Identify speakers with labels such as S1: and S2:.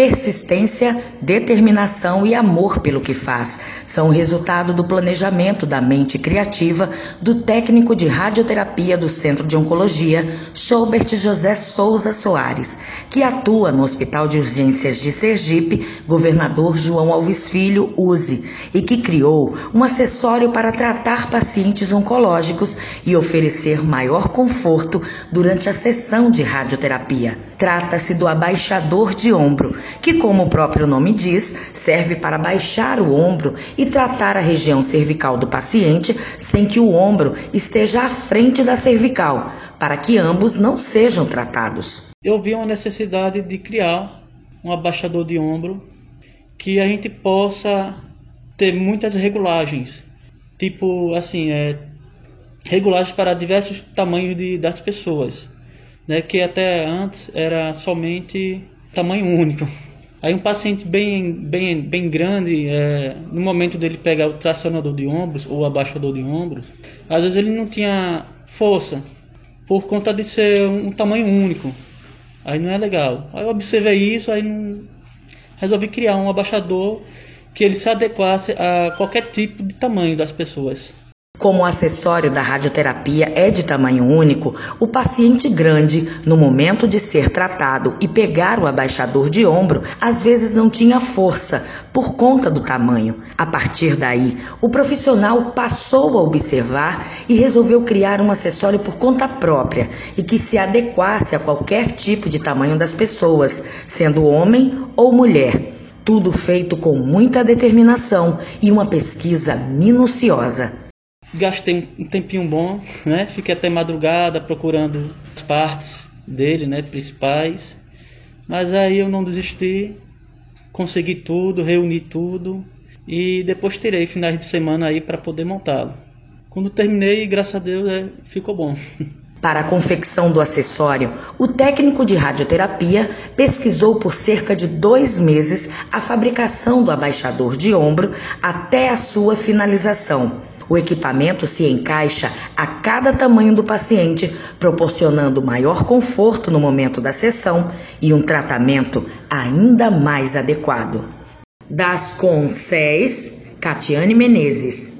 S1: Persistência, determinação e amor pelo que faz são o resultado do planejamento da mente criativa do técnico de radioterapia do Centro de Oncologia, Schobert José Souza Soares, que atua no Hospital de Urgências de Sergipe, Governador João Alves Filho, USE, e que criou um acessório para tratar pacientes oncológicos e oferecer maior conforto durante a sessão de radioterapia. Trata-se do abaixador de ombro que, como o próprio nome diz, serve para baixar o ombro e tratar a região cervical do paciente sem que o ombro esteja à frente da cervical, para que ambos não sejam tratados.
S2: Eu vi uma necessidade de criar um abaixador de ombro que a gente possa ter muitas regulagens, tipo assim, é, regulagens para diversos tamanhos de, das pessoas, né, que até antes era somente tamanho único. Aí um paciente bem, bem, bem grande, é, no momento dele pegar o tracionador de ombros ou abaixador de ombros, às vezes ele não tinha força por conta de ser um tamanho único. Aí não é legal. Aí eu observei isso, aí não... resolvi criar um abaixador que ele se adequasse a qualquer tipo de tamanho das pessoas.
S1: Como o acessório da radioterapia é de tamanho único, o paciente grande, no momento de ser tratado e pegar o abaixador de ombro, às vezes não tinha força por conta do tamanho. A partir daí, o profissional passou a observar e resolveu criar um acessório por conta própria e que se adequasse a qualquer tipo de tamanho das pessoas, sendo homem ou mulher. Tudo feito com muita determinação e uma pesquisa minuciosa
S2: gastei um tempinho bom, né? Fiquei até madrugada procurando as partes dele, né, principais. Mas aí eu não desisti, consegui tudo, reuni tudo e depois tirei finais de semana aí para poder montá-lo. Quando terminei, graças a Deus, é, ficou bom.
S1: Para a confecção do acessório, o técnico de radioterapia pesquisou por cerca de dois meses a fabricação do abaixador de ombro até a sua finalização. O equipamento se encaixa a cada tamanho do paciente, proporcionando maior conforto no momento da sessão e um tratamento ainda mais adequado. Das Conceias, Catiane Menezes.